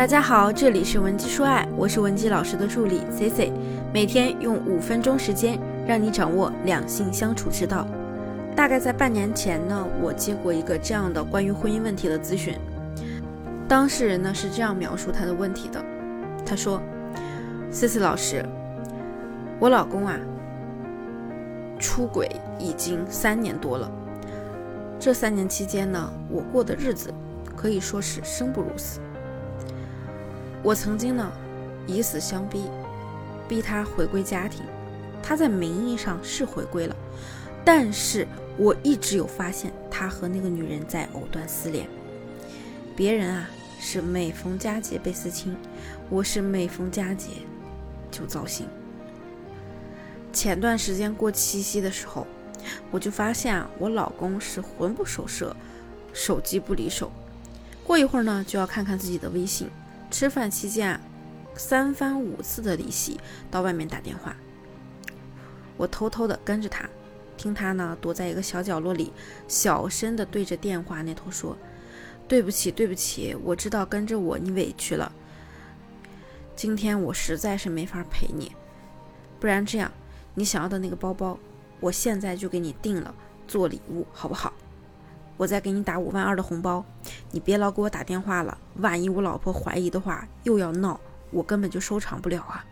大家好，这里是文姬说爱，我是文姬老师的助理 C C，每天用五分钟时间让你掌握两性相处之道。大概在半年前呢，我接过一个这样的关于婚姻问题的咨询，当事人呢是这样描述他的问题的，他说：“C C 老师，我老公啊出轨已经三年多了，这三年期间呢，我过的日子可以说是生不如死。”我曾经呢，以死相逼，逼他回归家庭。他在名义上是回归了，但是我一直有发现他和那个女人在藕断丝连。别人啊是每逢佳节倍思亲，我是每逢佳节就糟心。前段时间过七夕的时候，我就发现啊，我老公是魂不守舍，手机不离手，过一会儿呢就要看看自己的微信。吃饭期间啊，三番五次的离席，到外面打电话。我偷偷的跟着他，听他呢躲在一个小角落里，小声的对着电话那头说：“对不起，对不起，我知道跟着我你委屈了。今天我实在是没法陪你，不然这样，你想要的那个包包，我现在就给你定了，做礼物好不好？”我再给你打五万二的红包，你别老给我打电话了。万一我老婆怀疑的话，又要闹，我根本就收场不了啊！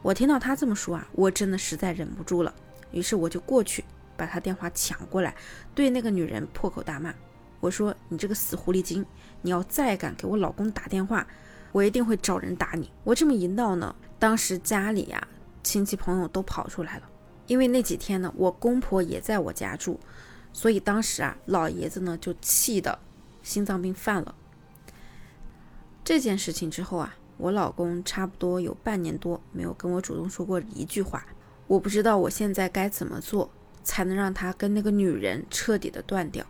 我听到他这么说啊，我真的实在忍不住了，于是我就过去把他电话抢过来，对那个女人破口大骂。我说：“你这个死狐狸精，你要再敢给我老公打电话，我一定会找人打你。”我这么一闹呢，当时家里呀亲戚朋友都跑出来了，因为那几天呢，我公婆也在我家住。所以当时啊，老爷子呢就气得心脏病犯了。这件事情之后啊，我老公差不多有半年多没有跟我主动说过一句话。我不知道我现在该怎么做才能让他跟那个女人彻底的断掉。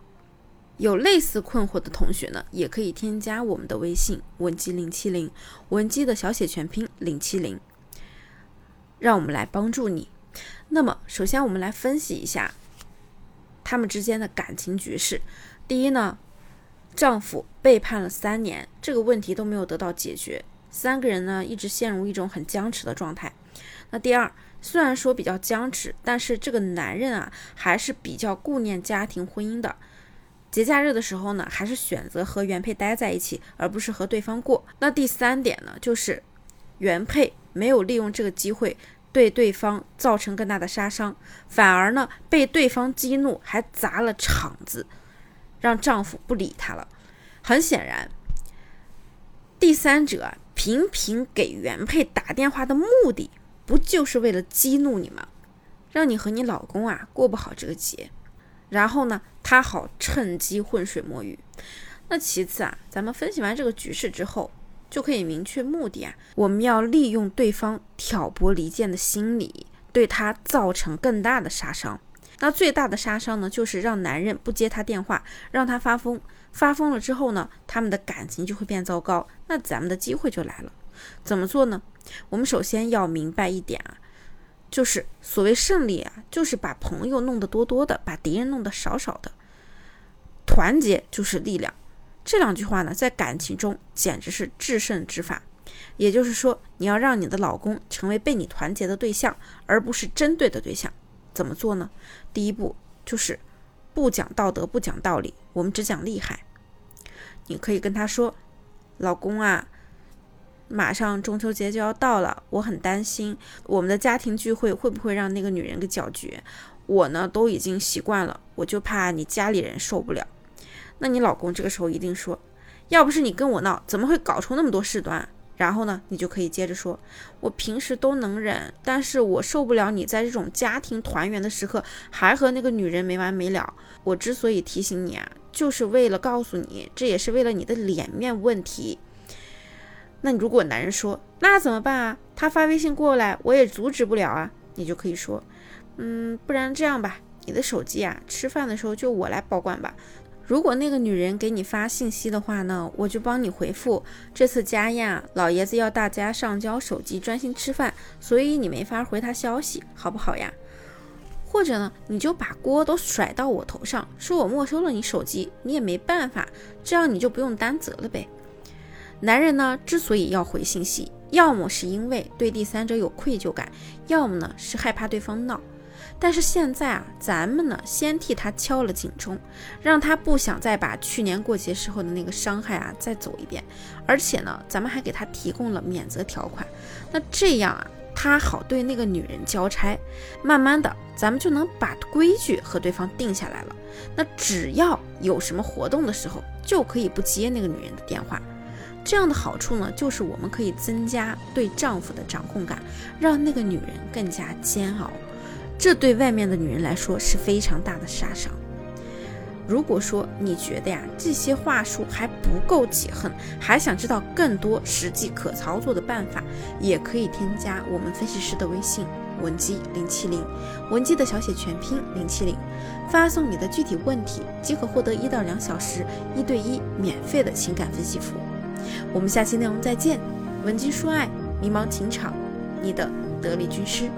有类似困惑的同学呢，也可以添加我们的微信文姬零七零，文姬的小写全拼零七零，让我们来帮助你。那么，首先我们来分析一下。他们之间的感情局势，第一呢，丈夫背叛了三年，这个问题都没有得到解决，三个人呢一直陷入一种很僵持的状态。那第二，虽然说比较僵持，但是这个男人啊还是比较顾念家庭婚姻的，节假日的时候呢，还是选择和原配待在一起，而不是和对方过。那第三点呢，就是原配没有利用这个机会。对对方造成更大的杀伤，反而呢被对方激怒，还砸了场子，让丈夫不理她了。很显然，第三者频频给原配打电话的目的，不就是为了激怒你吗？让你和你老公啊过不好这个节，然后呢他好趁机浑水摸鱼。那其次啊，咱们分析完这个局势之后。就可以明确目的啊！我们要利用对方挑拨离间的心理，对他造成更大的杀伤。那最大的杀伤呢，就是让男人不接他电话，让他发疯。发疯了之后呢，他们的感情就会变糟糕。那咱们的机会就来了。怎么做呢？我们首先要明白一点啊，就是所谓胜利啊，就是把朋友弄得多多的，把敌人弄得少少的。团结就是力量。这两句话呢，在感情中简直是制胜之法。也就是说，你要让你的老公成为被你团结的对象，而不是针对的对象。怎么做呢？第一步就是不讲道德，不讲道理，我们只讲厉害。你可以跟他说：“老公啊，马上中秋节就要到了，我很担心我们的家庭聚会会不会让那个女人给搅局。我呢，都已经习惯了，我就怕你家里人受不了。”那你老公这个时候一定说，要不是你跟我闹，怎么会搞出那么多事端？然后呢，你就可以接着说，我平时都能忍，但是我受不了你在这种家庭团圆的时刻还和那个女人没完没了。我之所以提醒你啊，就是为了告诉你，这也是为了你的脸面问题。那如果男人说，那怎么办啊？他发微信过来，我也阻止不了啊。你就可以说，嗯，不然这样吧，你的手机啊，吃饭的时候就我来保管吧。如果那个女人给你发信息的话呢，我就帮你回复。这次家宴，老爷子要大家上交手机，专心吃饭，所以你没法回他消息，好不好呀？或者呢，你就把锅都甩到我头上，说我没收了你手机，你也没办法，这样你就不用担责了呗。男人呢，之所以要回信息，要么是因为对第三者有愧疚感，要么呢是害怕对方闹。但是现在啊，咱们呢先替他敲了警钟，让他不想再把去年过节时候的那个伤害啊再走一遍。而且呢，咱们还给他提供了免责条款。那这样啊，他好对那个女人交差。慢慢的，咱们就能把规矩和对方定下来了。那只要有什么活动的时候，就可以不接那个女人的电话。这样的好处呢，就是我们可以增加对丈夫的掌控感，让那个女人更加煎熬。这对外面的女人来说是非常大的杀伤。如果说你觉得呀这些话术还不够解恨，还想知道更多实际可操作的办法，也可以添加我们分析师的微信文姬零七零，文姬的小写全拼零七零，发送你的具体问题，即可获得一到两小时一对一免费的情感分析服务。我们下期内容再见，文姬说爱，迷茫情场，你的得力军师。